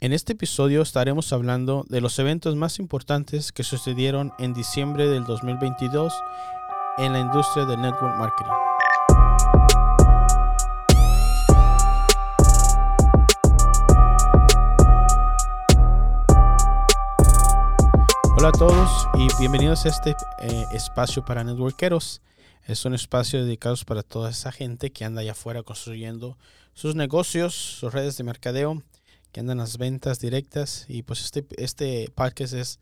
En este episodio estaremos hablando de los eventos más importantes que sucedieron en diciembre del 2022 en la industria del network marketing. Hola a todos y bienvenidos a este eh, espacio para networkeros. Es un espacio dedicado para toda esa gente que anda allá afuera construyendo sus negocios, sus redes de mercadeo que andan las ventas directas. Y pues este, este es,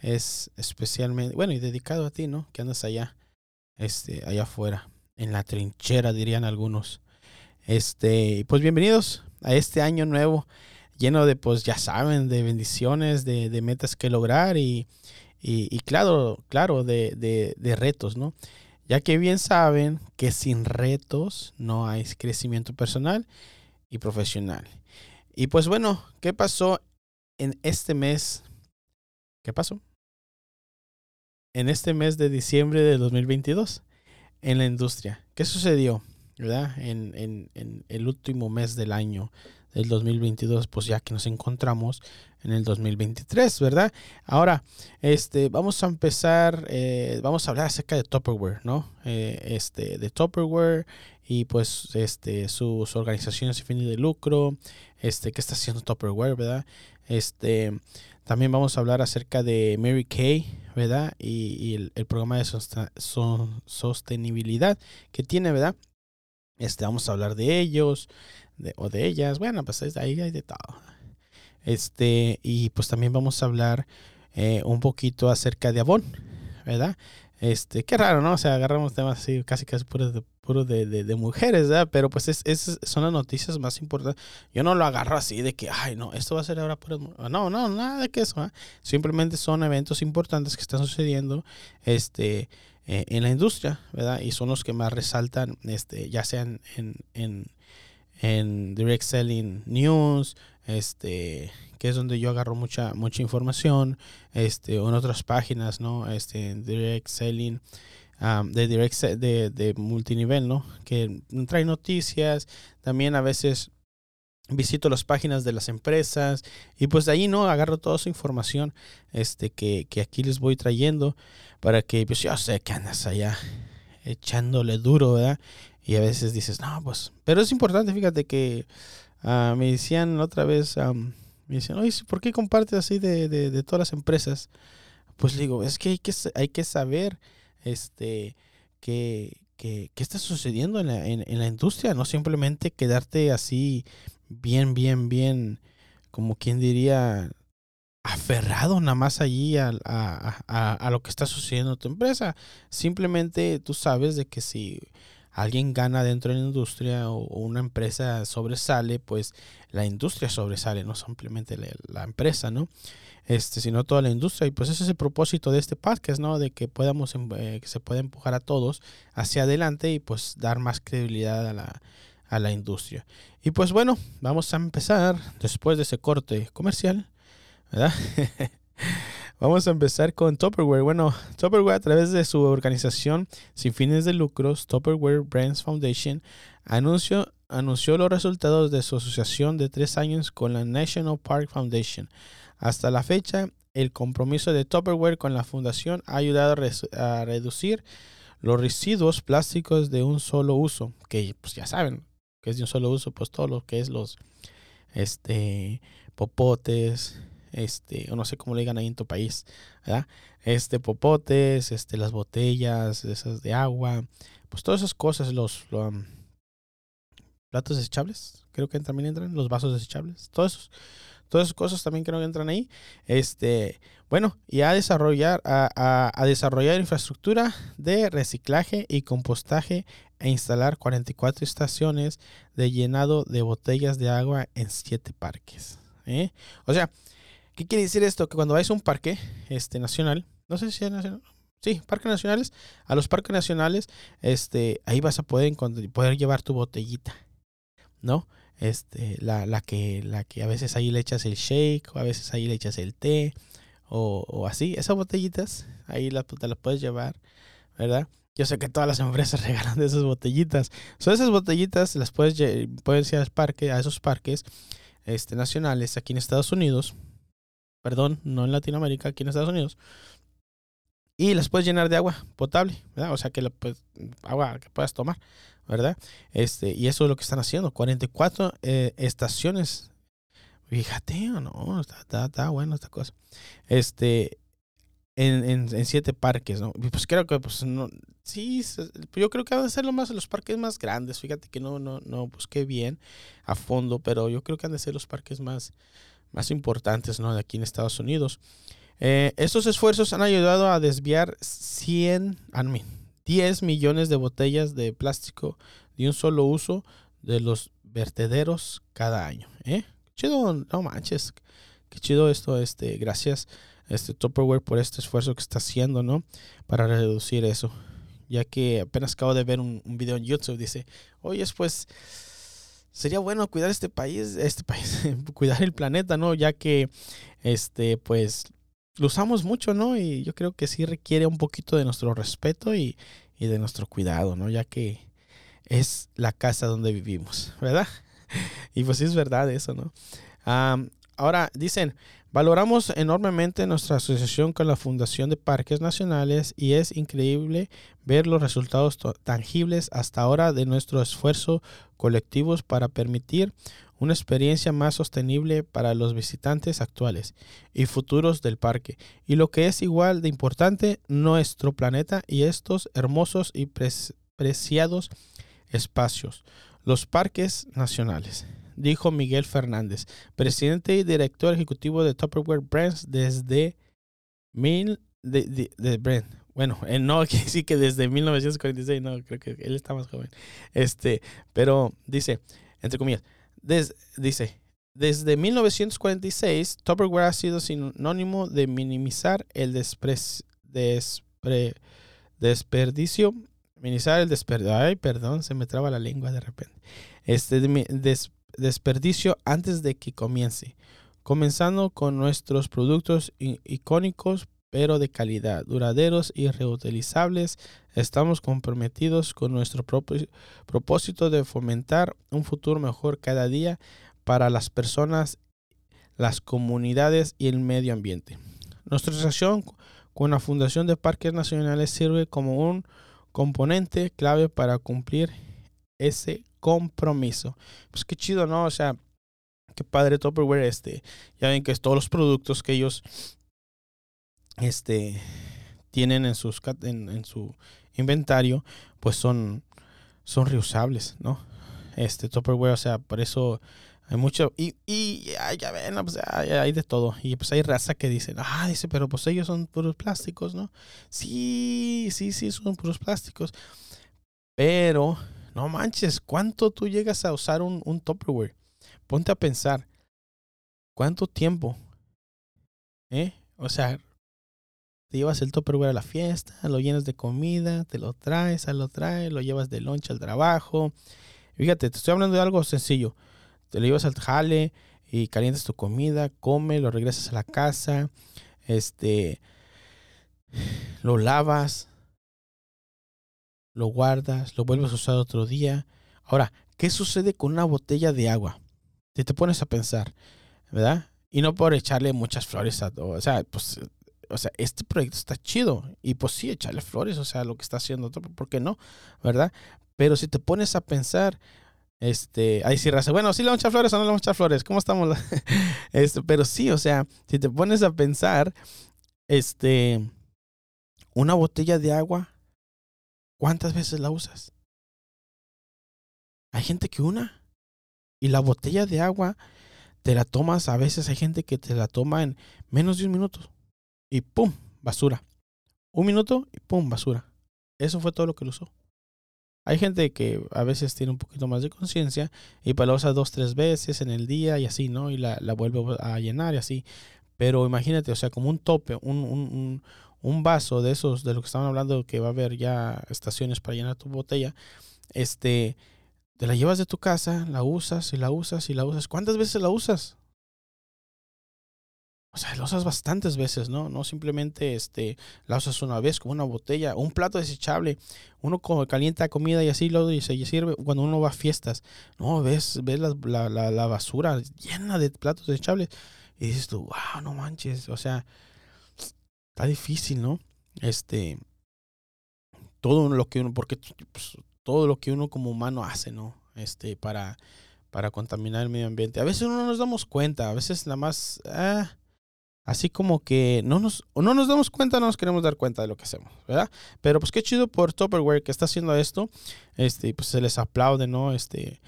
es especialmente, bueno, y dedicado a ti, ¿no? Que andas allá, este, allá afuera, en la trinchera, dirían algunos. Este, pues bienvenidos a este año nuevo, lleno de, pues ya saben, de bendiciones, de, de metas que lograr y, y, claro, claro, de, de retos, ¿no? Ya que bien saben que sin retos no hay crecimiento personal y profesional. Y pues bueno, ¿qué pasó en este mes? ¿Qué pasó? En este mes de diciembre de 2022 en la industria. ¿Qué sucedió? ¿Verdad? En, en, en el último mes del año del 2022, pues ya que nos encontramos en el 2023, ¿verdad? Ahora, este, vamos a empezar, eh, vamos a hablar acerca de Tupperware, ¿no? Eh, este, de Tupperware y pues este, sus organizaciones sin fines de lucro, este, qué está haciendo Tupperware, ¿verdad? Este, también vamos a hablar acerca de Mary Kay, ¿verdad? Y, el, programa de sostenibilidad que tiene, ¿verdad? Este, vamos a hablar de ellos o de ellas. Bueno, pues ahí hay de todo. Este, y pues también vamos a hablar eh, un poquito acerca de Avon, ¿verdad? Este, qué raro, ¿no? O sea, agarramos temas así casi casi puros de, puro de, de, mujeres, ¿verdad? Pero pues es, es, son las noticias más importantes. Yo no lo agarro así de que, ay, no, esto va a ser ahora puro... No, no, nada de que eso, ¿eh? Simplemente son eventos importantes que están sucediendo este, eh, en la industria, ¿verdad? Y son los que más resaltan, este, ya sean en, en, en Direct Selling News, este, que es donde yo agarro mucha, mucha información, este, en otras páginas, ¿no? Este, Direct Selling, de direct de, de multinivel, ¿no? Que trae noticias, también a veces visito las páginas de las empresas y pues de ahí no agarro toda esa información este que, que aquí les voy trayendo para que pues yo sé que andas allá echándole duro verdad y a veces dices no pues pero es importante fíjate que ah, me decían otra vez me dicen, oye, ¿por qué compartes así de, de, todas las empresas? Pues digo, es que hay que, hay que saber este, qué, qué, está sucediendo en la, en, la industria, no simplemente quedarte así bien, bien, bien, como quien diría, aferrado nada más allí a, a, a, lo que está sucediendo en tu empresa. Simplemente tú sabes de que si alguien gana dentro de la industria o, una empresa sobresale, pues la industria sobresale, no simplemente la, empresa, ¿no? Este, sino toda la industria. Y pues ese es el propósito de este podcast, ¿no? De que podamos, em, eh, que se pueda empujar a todos hacia adelante y pues dar más credibilidad a la, a la industria. Y pues bueno, vamos a empezar después de ese corte comercial, ¿verdad? Vamos a empezar con Tupperware. Bueno, Tupperware a través de su organización sin fines de lucros, Tupperware Brands Foundation, anunció, anunció los resultados de su asociación de tres años con la National Park Foundation. Hasta la fecha, el compromiso de Tupperware con la fundación ha ayudado a, reducir los residuos plásticos de un solo uso, que pues ya saben que es de un solo uso, pues todo lo que es los este popotes, este, o no sé cómo le digan ahí en tu país. Este, popotes, este, las botellas, esas de agua, pues todas esas cosas, los, platos desechables, creo que también entran, los vasos desechables, todas esas cosas también creo que entran ahí. Este, bueno, y a desarrollar, a, a, desarrollar infraestructura de reciclaje y compostaje e instalar 44 estaciones de llenado de botellas de agua en 7 parques. ¿eh? O sea, ¿Qué quiere decir esto? Que cuando vais a un parque este, nacional, no sé si es nacional, sí, parques nacionales, a los parques nacionales, este, ahí vas a poder, poder llevar tu botellita, ¿no? Este, la, que, la que a veces ahí le echas el shake, o a veces ahí le echas el té, o, o así, esas botellitas, ahí la, te las puedes llevar, ¿verdad? Yo sé que todas las empresas regalan de esas botellitas. Son esas botellitas, las puedes, puedes ir al parque, a esos parques, este, nacionales aquí en Estados Unidos. Perdón, no en Latinoamérica, aquí en Estados Unidos. Y las puedes llenar de agua potable, ¿verdad? O sea, que la, pues, agua que puedas tomar, ¿verdad? Este, y eso es lo que están haciendo. 44 eh, estaciones. Fíjate, no, está, está, está bueno esta cosa. Este, en, en, siete parques, ¿no? Pues creo que, pues, no, sí, yo creo que han de ser lo más, los parques más grandes, fíjate que no, no, no busqué bien a fondo, pero yo creo que han de ser los parques más, más importantes, ¿no? De aquí en Estados Unidos. Eh, estos esfuerzos han ayudado a desviar 100, a mí, 10 millones de botellas de plástico de un solo uso de los vertederos cada año, ¿eh? Chido, no manches, qué chido esto, este, gracias este Tupperware por este esfuerzo que está haciendo, ¿no? Para reducir eso. Ya que apenas acabo de ver un, video en YouTube, dice, oye, pues sería bueno cuidar este país, este país, cuidar el planeta, ¿no? Ya que, este, pues, lo usamos mucho, ¿no? Y yo creo que sí requiere un poquito de nuestro respeto y, y de nuestro cuidado, ¿no? Ya que es la casa donde vivimos, ¿verdad? Y pues sí es verdad eso, ¿no? ahora dicen, Valoramos enormemente nuestra asociación con la Fundación de Parques Nacionales y es increíble ver los resultados tangibles hasta ahora de nuestro esfuerzo colectivos para permitir una experiencia más sostenible para los visitantes actuales y futuros del parque. Y lo que es igual de importante, nuestro planeta y estos hermosos y preciados espacios, los parques nacionales dijo Miguel Fernández, presidente y director ejecutivo de Tupperware Brands desde mil de, de, Brand. Bueno, él no sí que desde 1946, no, creo que él está más joven. Este, pero dice, entre comillas, dice, desde 1946, Tupperware ha sido sinónimo de minimizar el despre, desperdicio, minimizar el desperdicio, ay, perdón, se me traba la lengua de repente. Este, des, desperdicio antes de que comience, comenzando con nuestros productos icónicos pero de calidad, duraderos y reutilizables. Estamos comprometidos con nuestro propósito de fomentar un futuro mejor cada día para las personas, las comunidades y el medio ambiente. Nuestra relación con la Fundación de Parques Nacionales sirve como un componente clave para cumplir ese compromiso. Pues qué chido, ¿no? O sea, qué padre Tupperware este. Ya ven que todos los productos que ellos este tienen en sus en, su inventario, pues son son reusables, ¿no? Este Tupperware, o sea, por eso hay mucho y, y ya, ven, pues hay, hay, de todo y pues hay raza que dicen, ah, dice, pero pues ellos son puros plásticos, ¿no? Sí, sí, sí, son puros plásticos. Pero no manches, ¿cuánto tú llegas a usar un, un Tupperware? Ponte a pensar, ¿cuánto tiempo? ¿Eh? O sea, te llevas el Tupperware a la fiesta, lo llenas de comida, te lo traes, lo traes, lo llevas de lunch al trabajo. Fíjate, te estoy hablando de algo sencillo. Te lo llevas al jale y calientas tu comida, come, lo regresas a la casa, este, lo lavas, lo guardas, lo vuelves a usar otro día. Ahora, ¿qué sucede con una botella de agua? Te te pones a pensar, ¿verdad? Y no por echarle muchas flores a todo. O sea, pues, o sea, este proyecto está chido. Y pues sí, echarle flores, o sea, lo que está haciendo, ¿por qué no? ¿Verdad? Pero si te pones a pensar, este, ahí sí, raza. Bueno, sí le vamos a flores o no le vamos a flores. ¿Cómo estamos? este, pero sí, o sea, si te pones a pensar, este, una botella de agua ¿Cuántas veces la usas? Hay gente que una. Y la botella de agua te la tomas, a veces hay gente que te la toma en menos de un minuto. Y ¡pum! Basura. Un minuto y ¡pum! Basura. Eso fue todo lo que lo usó. Hay gente que a veces tiene un poquito más de conciencia y para la usa dos, tres veces en el día y así, ¿no? Y la, la vuelve a llenar y así. Pero imagínate, o sea, como un tope, un, un, un vaso de esos, de lo que estaban hablando, que va a haber ya estaciones para llenar tu botella, este, te la llevas de tu casa, la usas y la usas y la usas. ¿Cuántas veces la usas? o sea, la usas bastantes veces, ¿no? No simplemente este, la usas una vez como una botella, un plato desechable. Uno como calienta comida y así lo y se sirve cuando uno va a fiestas. No, ves, ves la, la, la, basura llena de platos desechables y dices tú, wow, no manches. O sea, está difícil, ¿no? Este, todo lo que uno, porque pues, todo lo que uno como humano hace, ¿no? Este, para, para contaminar el medio ambiente. A veces no nos damos cuenta, a veces nada más, ah, Así como que no nos, no nos damos cuenta, no nos queremos dar cuenta de lo que hacemos, ¿verdad? Pero pues qué chido por Tupperware que está haciendo esto. Este, pues se les aplaude, ¿no? Este,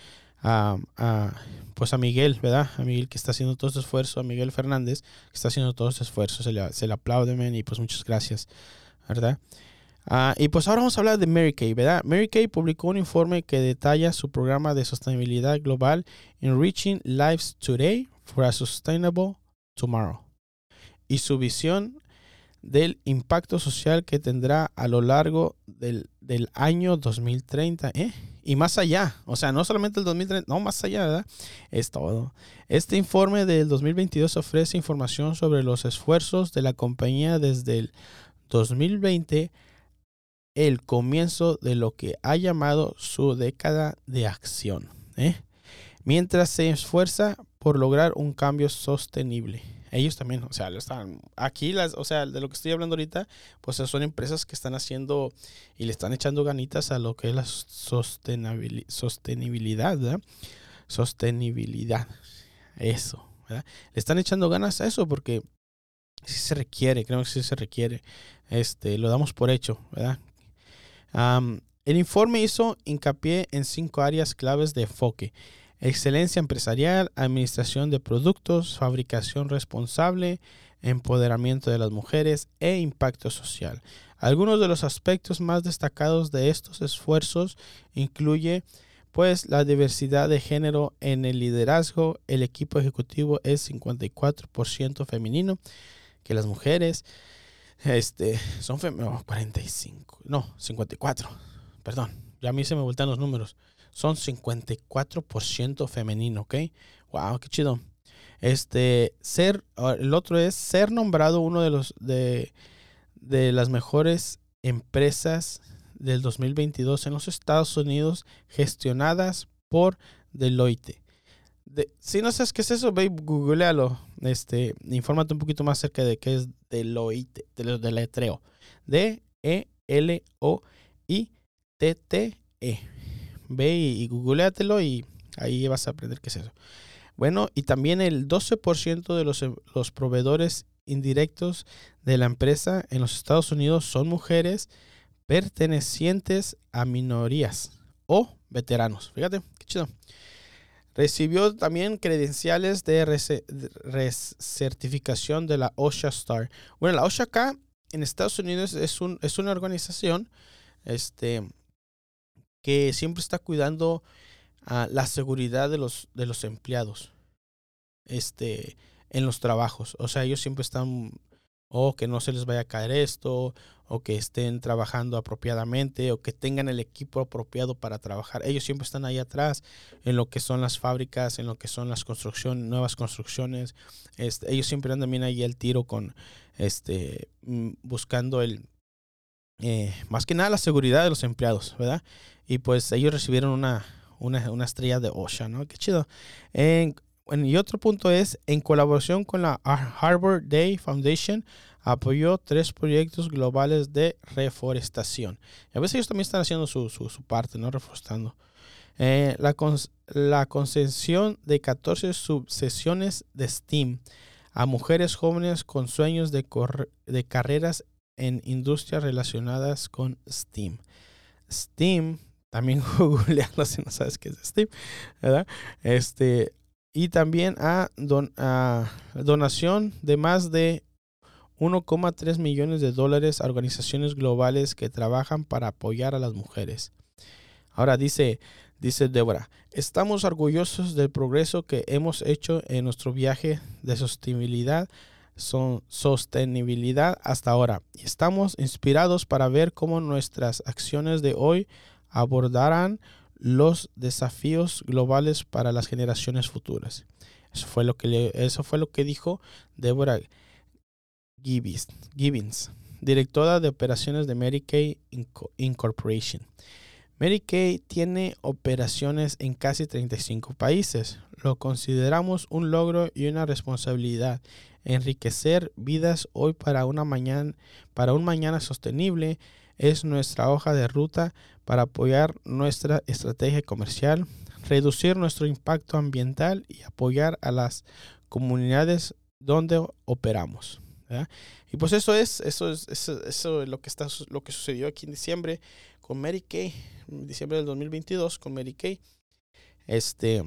a, pues a Miguel, ¿verdad? A Miguel que está haciendo todo este esfuerzo, a Miguel Fernández que está haciendo todo este esfuerzo. Se le, se le aplaude, y pues muchas gracias, ¿verdad? Ah, y pues ahora vamos a hablar de Mary Kay, ¿verdad? Mary Kay publicó un informe que detalla su programa de sostenibilidad global Enriching Lives Today for a Sustainable Tomorrow y su visión del impacto social que tendrá a lo largo del, año 2030 ¿eh? Y más allá. O sea, no solamente el 2030, no, más allá. Es todo. Este informe del 2022 ofrece información sobre los esfuerzos de la compañía desde el 2020, el comienzo de lo que ha llamado su década de acción. ¿eh? Mientras se esfuerza por lograr un cambio sostenible ellos también, o sea, están aquí, las, o sea, de lo que estoy hablando ahorita, pues son empresas que están haciendo y le están echando ganitas a lo que es la sostenibilidad, ¿verdad? Sostenibilidad, eso, ¿verdad? Le están echando ganas a eso porque sí se requiere, creo que sí se requiere, este, lo damos por hecho, ¿verdad? el informe hizo hincapié en cinco áreas claves de enfoque excelencia empresarial, administración de productos, fabricación responsable, empoderamiento de las mujeres e impacto social. Algunos de los aspectos más destacados de estos esfuerzos incluye pues la diversidad de género en el liderazgo, el equipo ejecutivo es 54% femenino, que las mujeres este son 45, no, 54. Perdón, ya a mí se me voltean los números son 54% femenino, ¿ok? Wow, qué chido. Este, ser, ah, el otro es ser nombrado uno de los, de, de las mejores empresas del 2022 en los Estados Unidos gestionadas por Deloitte. si no sabes qué es eso, ve googlealo. Este, infórmate un poquito más acerca de qué es Deloitte, de, de letreo. D-E-L-O-I-T-T-E ve y, googleatelo y ahí vas a aprender qué es eso. Bueno, y también el 12% de los, los proveedores indirectos de la empresa en los Estados Unidos son mujeres pertenecientes a minorías o veteranos. Fíjate, qué chido. Recibió también credenciales de recertificación de la OSHA Star. Bueno, la OSHA acá en Estados Unidos es, un, es una organización este, que siempre está cuidando la seguridad de los, de los empleados este, en los trabajos. O sea, ellos siempre están, o que no se les vaya a caer esto, o que estén trabajando apropiadamente, o que tengan el equipo apropiado para trabajar. Ellos siempre están ahí atrás en lo que son las fábricas, en lo que son las construcciones, nuevas construcciones. Este, ellos siempre andan bien ahí al tiro con, este, mm, buscando el, eh, más que nada la seguridad de los empleados, ¿verdad? Y pues ellos recibieron una, una, estrella de OSHA, ¿no? Qué chido. y otro punto es, en colaboración con la Harbor Day Foundation, apoyó tres proyectos globales de reforestación. A veces ellos también están haciendo su, su, parte, ¿no? Reforestando. Eh, la, la concesión de 14 subsesiones de STEAM a mujeres jóvenes con sueños de, de carreras en industrias relacionadas con STEAM. STEAM, también googlealo si no sabes qué es STEAM, ¿verdad? Este, y también a, a donación de más de 1,3 millones de dólares a organizaciones globales que trabajan para apoyar a las mujeres. Ahora dice, dice Débora, estamos orgullosos del progreso que hemos hecho en nuestro viaje de sostenibilidad son sostenibilidad hasta ahora. Estamos inspirados para ver cómo nuestras acciones de hoy abordarán los desafíos globales para las generaciones futuras. Eso fue lo que, eso fue lo que dijo Deborah Gibbons, directora de operaciones de Kay Incorporation. Kay tiene operaciones en casi 35 países. Lo consideramos un logro y una responsabilidad. Enriquecer vidas hoy para una mañana, para un mañana sostenible es nuestra hoja de ruta para apoyar nuestra estrategia comercial, reducir nuestro impacto ambiental y apoyar a las comunidades donde operamos. Y pues eso es, eso es, eso, es lo que está, lo que sucedió aquí en diciembre con Mary Kay, diciembre del 2022 con Mary Kay. Este,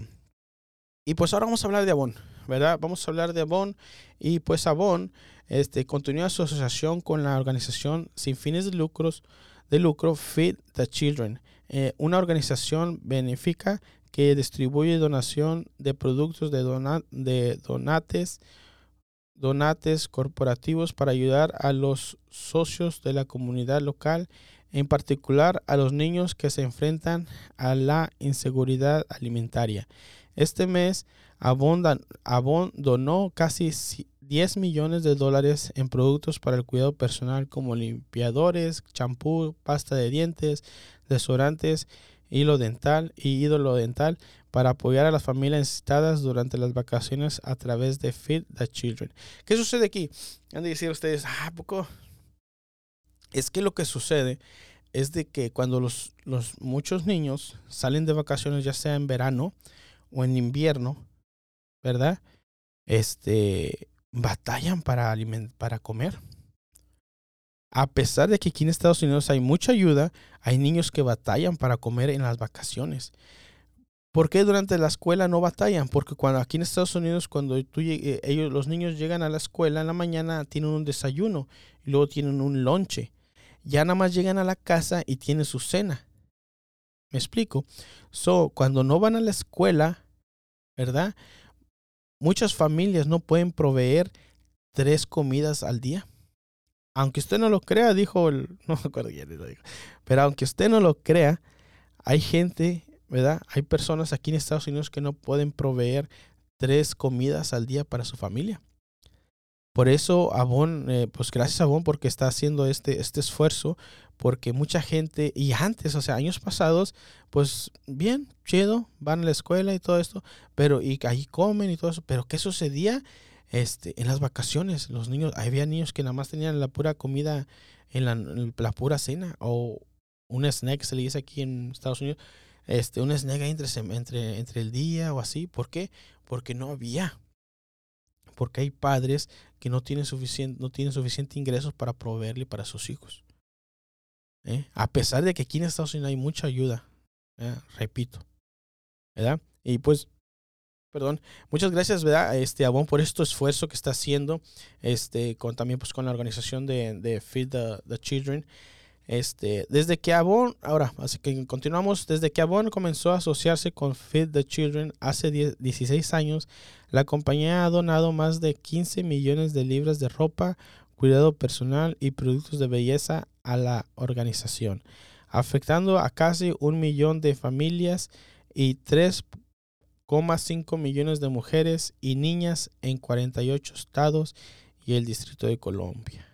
y pues ahora vamos a hablar de Avon, ¿verdad? Vamos a hablar de Avon y pues Avon este, continúa su asociación con la organización sin fines de lucros de lucro Feed the Children, eh, una organización benéfica que distribuye donación de productos de, de donates, donates corporativos para ayudar a los socios de la comunidad local, en particular a los niños que se enfrentan a la inseguridad alimentaria. Este mes, Avon, donó casi 10 millones de dólares en productos para el cuidado personal como limpiadores, champú, pasta de dientes, desodorantes hilo dental y ídolo dental para apoyar a las familias necesitadas durante las vacaciones a través de Feed the Children. ¿Qué sucede aquí? Han de decir ustedes, ah, poco. Es que lo que sucede es de que cuando los, los muchos niños salen de vacaciones, ya sea en verano o en invierno, ¿verdad? Este batallan para para comer. A pesar de que aquí en Estados Unidos hay mucha ayuda, hay niños que batallan para comer en las vacaciones. ¿Por qué durante la escuela no batallan? Porque cuando aquí en Estados Unidos, cuando tú, eh, ellos, los niños llegan a la escuela en la mañana, tienen un desayuno y luego tienen un lonche. Ya nada más llegan a la casa y tienen su cena. ¿Me explico? So, cuando no van a la escuela, ¿verdad? Muchas familias no pueden proveer tres comidas al día aunque usted no lo crea, dijo el, no me acuerdo quién lo dijo, pero aunque usted no lo crea, hay gente, ¿verdad? Hay personas aquí en Estados Unidos que no pueden proveer tres comidas al día para su familia. Por eso Avon, eh, pues gracias a porque está haciendo este, este esfuerzo, porque mucha gente, y antes, o sea, años pasados, pues bien, chido, van a la escuela y todo esto, pero y ahí comen y todo eso, pero ¿qué sucedía? este, en las vacaciones, los niños, había niños que nada más tenían la pura comida en la, pura cena o un snack, se le dice aquí en Estados Unidos, este, un snack entre, entre, entre el día o así. ¿Por qué? Porque no había. Porque hay padres que no tienen suficiente, no tienen suficiente ingresos para proveerle para sus hijos. ¿eh? A pesar de que aquí en Estados Unidos hay mucha ayuda, ¿eh? repito. ¿verdad? Y pues perdón. Muchas gracias, ¿verdad? Este Avon por este esfuerzo que está haciendo, este, con también pues con la organización de, de Feed the, Children. Este, desde que Avon, ahora, así que continuamos, desde que Avon comenzó a asociarse con Feed the Children hace 16 años, la compañía ha donado más de 15 millones de libras de ropa, cuidado personal y productos de belleza a la organización, afectando a casi un millón de familias y tres 5 millones de mujeres y niñas en 48 estados y el Distrito de Colombia.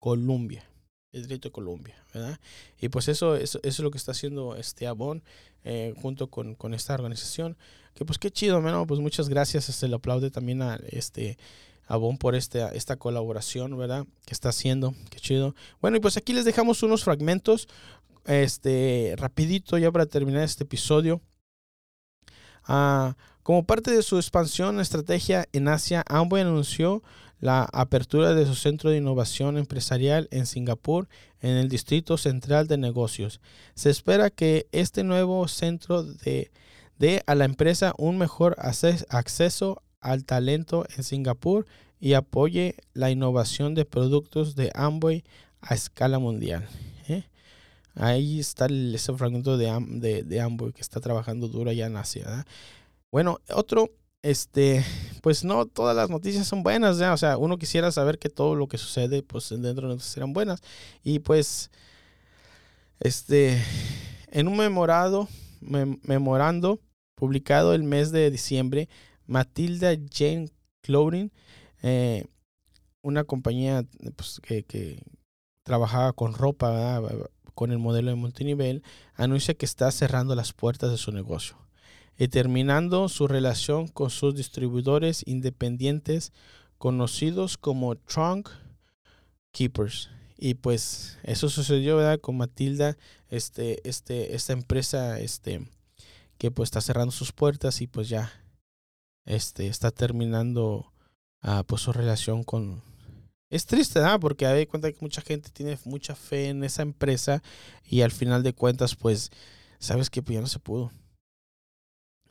Colombia, el Distrito de Colombia, ¿verdad? Y pues eso, eso, es lo que está haciendo este Avon eh, junto con, con, esta organización. Que pues qué chido. Pues muchas gracias, se este, le aplaude también a este Avon por este, esta colaboración, ¿verdad? Que está haciendo, qué chido. Bueno, y pues aquí les dejamos unos fragmentos, este, rapidito ya para terminar este episodio. Ah, como parte de su expansión estrategia en Asia, Amway anunció la apertura de su centro de innovación empresarial en Singapur, en el Distrito Central de Negocios. Se espera que este nuevo centro dé a la empresa un mejor acceso al talento en Singapur y apoye la innovación de productos de Amway a escala mundial. ¿eh? Ahí está ese fragmento de, de, de Amway que está trabajando duro allá en Asia. Bueno, otro, este, pues no todas las noticias son buenas, ¿ya? o sea, uno quisiera saber que todo lo que sucede, pues dentro de nosotros serán buenas. Y pues, este, en un memorado, memorando publicado el mes de diciembre, Matilda Jane Clothing, eh, una compañía pues, que, trabajaba con ropa, con el modelo de multinivel, anuncia que está cerrando las puertas de su negocio y terminando su relación con sus distribuidores independientes conocidos como Trunk Keepers. Y pues eso sucedió con Matilda, este, este, esta empresa este, que pues está cerrando sus puertas y pues ya este, está terminando uh, pues su relación con... Es triste, ¿verdad? Porque hay cuenta que mucha gente tiene mucha fe en esa empresa y al final de cuentas pues sabes que pues ya no se pudo.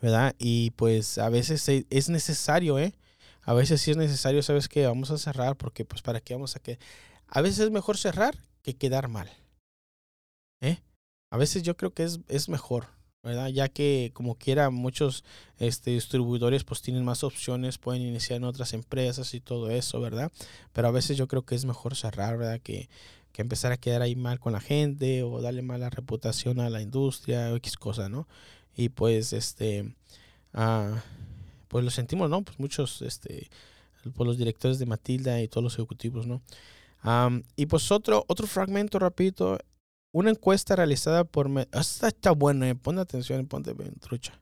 ¿Verdad? Y pues a veces es necesario, ¿eh? A veces sí es necesario, ¿sabes que Vamos a cerrar porque pues para qué vamos a que... A veces es mejor cerrar que quedar mal. ¿Eh? A veces yo creo que es, es mejor, ¿verdad? Ya que como quiera muchos este, distribuidores pues tienen más opciones, pueden iniciar en otras empresas y todo eso, ¿verdad? Pero a veces yo creo que es mejor cerrar, ¿verdad? Que, que empezar a quedar ahí mal con la gente o darle mala reputación a la industria o X cosa, ¿no? Y pues este, ah, pues lo sentimos, ¿no? Pues muchos, este, por pues, los directores de Matilda y todos los ejecutivos, ¿no? y pues otro, otro fragmento rapidito una encuesta realizada por... Esta está buena, eh. pon atención, ponte bien trucha.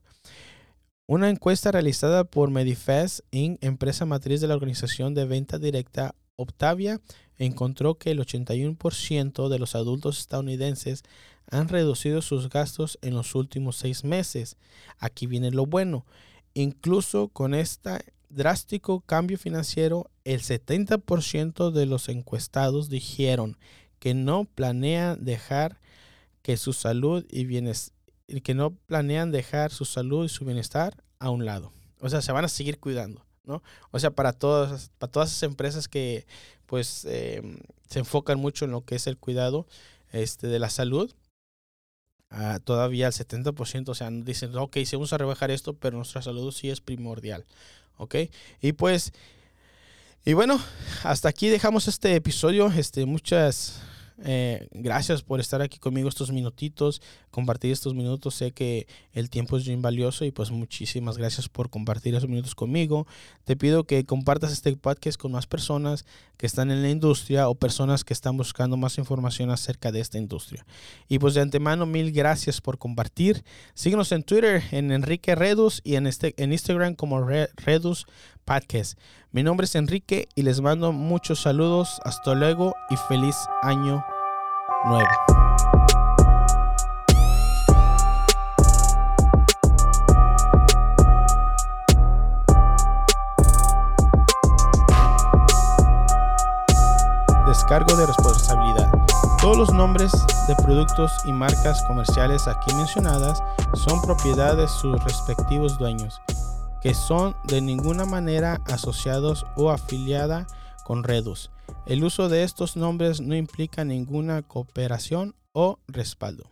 Una encuesta realizada por Medifest Inc., empresa matriz de la organización de venta directa Optavia, encontró que el 81% de los adultos estadounidenses han reducido sus gastos en los últimos seis meses. Aquí viene lo bueno. Incluso con este drástico cambio financiero, el 70% de los encuestados dijeron que no planean dejar que su salud y bienestar, que no planean dejar su salud y su bienestar a un lado. O sea, se van a seguir cuidando, ¿no? O sea, para todas, para todas esas empresas que pues em, se enfocan mucho en lo que es el cuidado este, de la salud, ah, todavía el 70%, o sea, dicen, ok, sí vamos a rebajar esto, pero nuestra salud sí es primordial, ¿ok? Y pues, y bueno, hasta aquí dejamos este episodio, este, muchas eh, gracias por estar aquí conmigo estos minutitos, compartir estos minutos. Sé que el tiempo es bien valioso y pues muchísimas gracias por compartir esos minutos conmigo. Te pido que compartas este podcast con más personas que están en la industria o personas que están buscando más información acerca de esta industria. Y pues de antemano, mil gracias por compartir. Síguenos en Twitter en Enrique Redus y en, este, en Instagram como Redus Podcast. Mi nombre es Enrique y les mando muchos saludos. Hasta luego y feliz año nuevo. Descargo de responsabilidad. Todos los nombres de productos y marcas comerciales aquí mencionadas son propiedad de sus respectivos dueños que son de ninguna manera asociados o afiliada con Redus. El uso de estos nombres no implica ninguna cooperación o respaldo.